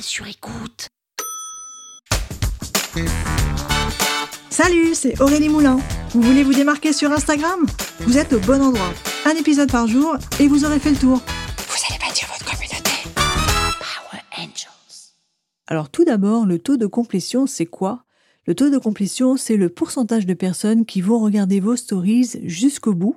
Sur écoute. Salut, c'est Aurélie Moulin. Vous voulez vous démarquer sur Instagram? Vous êtes au bon endroit. Un épisode par jour et vous aurez fait le tour. Vous allez bâtir votre communauté. Power Angels. Alors tout d'abord, le taux de complétion, c'est quoi? Le taux de complétion, c'est le pourcentage de personnes qui vont regarder vos stories jusqu'au bout.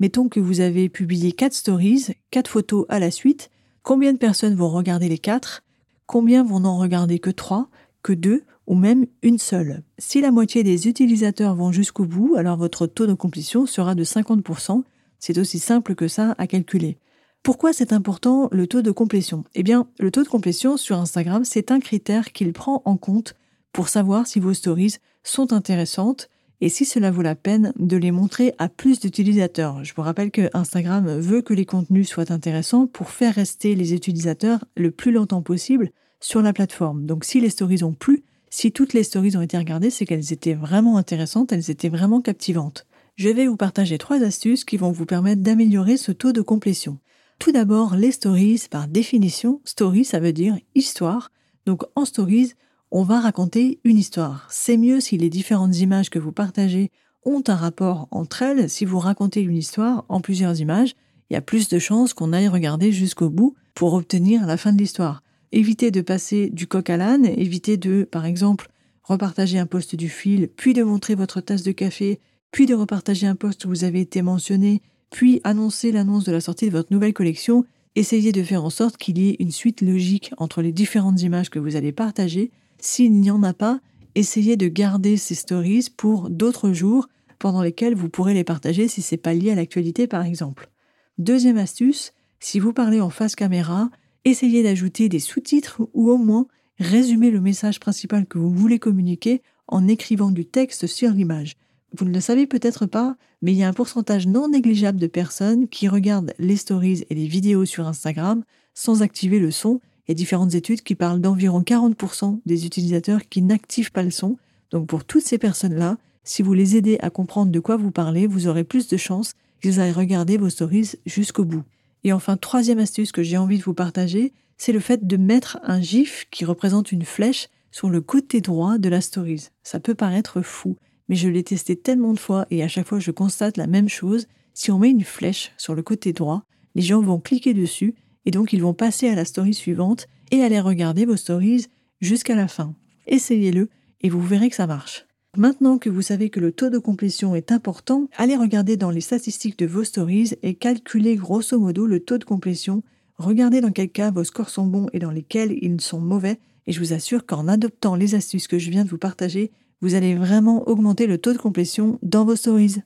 Mettons que vous avez publié 4 stories, 4 photos à la suite. Combien de personnes vont regarder les 4 combien vont n'en regarder que trois, que deux ou même une seule? Si la moitié des utilisateurs vont jusqu'au bout, alors votre taux de complétion sera de 50%. C'est aussi simple que ça à calculer. Pourquoi c'est important le taux de complétion? Eh bien, le taux de complétion sur Instagram, c'est un critère qu'il prend en compte pour savoir si vos stories sont intéressantes et si cela vaut la peine de les montrer à plus d'utilisateurs. Je vous rappelle que Instagram veut que les contenus soient intéressants pour faire rester les utilisateurs le plus longtemps possible sur la plateforme. Donc si les stories ont plu, si toutes les stories ont été regardées, c'est qu'elles étaient vraiment intéressantes, elles étaient vraiment captivantes. Je vais vous partager trois astuces qui vont vous permettre d'améliorer ce taux de complétion. Tout d'abord, les stories, par définition, story ça veut dire histoire. Donc en stories, on va raconter une histoire. C'est mieux si les différentes images que vous partagez ont un rapport entre elles. Si vous racontez une histoire en plusieurs images, il y a plus de chances qu'on aille regarder jusqu'au bout pour obtenir la fin de l'histoire. Évitez de passer du coq à l'âne, évitez de, par exemple, repartager un post du fil, puis de montrer votre tasse de café, puis de repartager un post où vous avez été mentionné, puis annoncer l'annonce de la sortie de votre nouvelle collection. Essayez de faire en sorte qu'il y ait une suite logique entre les différentes images que vous allez partager s'il n'y en a pas, essayez de garder ces stories pour d'autres jours pendant lesquels vous pourrez les partager si c'est pas lié à l'actualité par exemple. Deuxième astuce, si vous parlez en face caméra, essayez d'ajouter des sous-titres ou au moins résumer le message principal que vous voulez communiquer en écrivant du texte sur l'image. Vous ne le savez peut-être pas, mais il y a un pourcentage non négligeable de personnes qui regardent les stories et les vidéos sur Instagram sans activer le son il y a différentes études qui parlent d'environ 40% des utilisateurs qui n'activent pas le son. Donc pour toutes ces personnes-là, si vous les aidez à comprendre de quoi vous parlez, vous aurez plus de chances qu'ils aillent regarder vos stories jusqu'au bout. Et enfin, troisième astuce que j'ai envie de vous partager, c'est le fait de mettre un GIF qui représente une flèche sur le côté droit de la stories. Ça peut paraître fou, mais je l'ai testé tellement de fois et à chaque fois je constate la même chose. Si on met une flèche sur le côté droit, les gens vont cliquer dessus et donc ils vont passer à la story suivante et aller regarder vos stories jusqu'à la fin. Essayez-le et vous verrez que ça marche. Maintenant que vous savez que le taux de complétion est important, allez regarder dans les statistiques de vos stories et calculez grosso modo le taux de complétion. Regardez dans quel cas vos scores sont bons et dans lesquels ils sont mauvais. Et je vous assure qu'en adoptant les astuces que je viens de vous partager, vous allez vraiment augmenter le taux de complétion dans vos stories.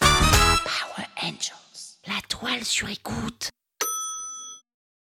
Power Angels, la toile sur écoute.